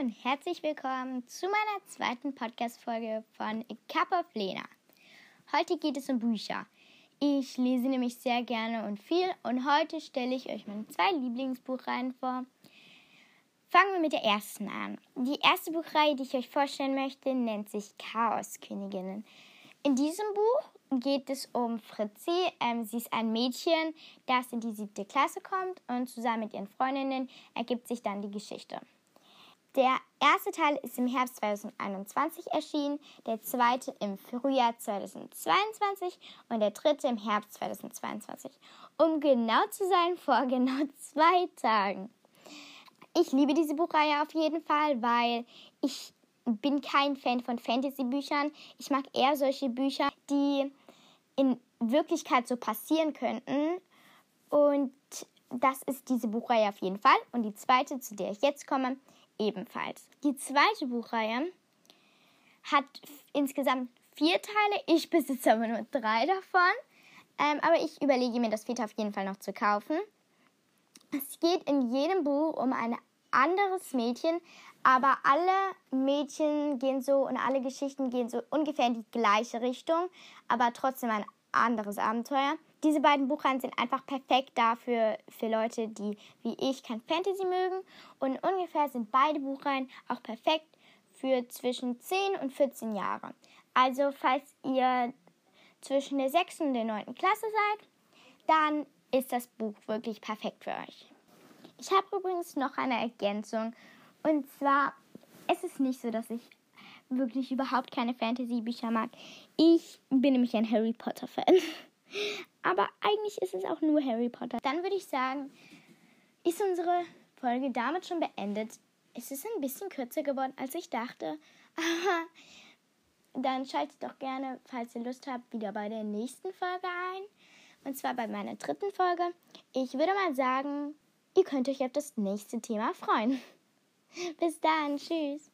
und herzlich willkommen zu meiner zweiten Podcast-Folge von A Cup of Lena. Heute geht es um Bücher. Ich lese nämlich sehr gerne und viel und heute stelle ich euch meine zwei Lieblingsbuchreihen vor. Fangen wir mit der ersten an. Die erste Buchreihe, die ich euch vorstellen möchte, nennt sich Chaosköniginnen. In diesem Buch geht es um Fritzi. Ähm, sie ist ein Mädchen, das in die siebte Klasse kommt und zusammen mit ihren Freundinnen ergibt sich dann die Geschichte. Der erste Teil ist im Herbst 2021 erschienen, der zweite im Frühjahr 2022 und der dritte im Herbst 2022. Um genau zu sein, vor genau zwei Tagen. Ich liebe diese Buchreihe auf jeden Fall, weil ich bin kein Fan von Fantasy-Büchern. Ich mag eher solche Bücher, die in Wirklichkeit so passieren könnten. Und das ist diese Buchreihe auf jeden Fall. Und die zweite, zu der ich jetzt komme, ebenfalls. Die zweite Buchreihe hat insgesamt vier Teile. Ich besitze aber nur drei davon. Ähm, aber ich überlege mir das vierte auf jeden Fall noch zu kaufen. Es geht in jedem Buch um ein anderes Mädchen, aber alle Mädchen gehen so und alle Geschichten gehen so ungefähr in die gleiche Richtung, aber trotzdem ein anderes Abenteuer. Diese beiden Buchreihen sind einfach perfekt dafür für Leute, die wie ich kein Fantasy mögen. Und ungefähr sind beide Buchreihen auch perfekt für zwischen 10 und 14 Jahre. Also falls ihr zwischen der 6. und der 9. Klasse seid, dann ist das Buch wirklich perfekt für euch. Ich habe übrigens noch eine Ergänzung. Und zwar, es ist nicht so, dass ich wirklich überhaupt keine Fantasy-Bücher mag. Ich bin nämlich ein Harry Potter-Fan. Aber eigentlich ist es auch nur Harry Potter. Dann würde ich sagen, ist unsere Folge damit schon beendet. Es ist ein bisschen kürzer geworden, als ich dachte. Aber dann schaltet doch gerne, falls ihr Lust habt, wieder bei der nächsten Folge ein. Und zwar bei meiner dritten Folge. Ich würde mal sagen, ihr könnt euch auf das nächste Thema freuen. Bis dann, tschüss.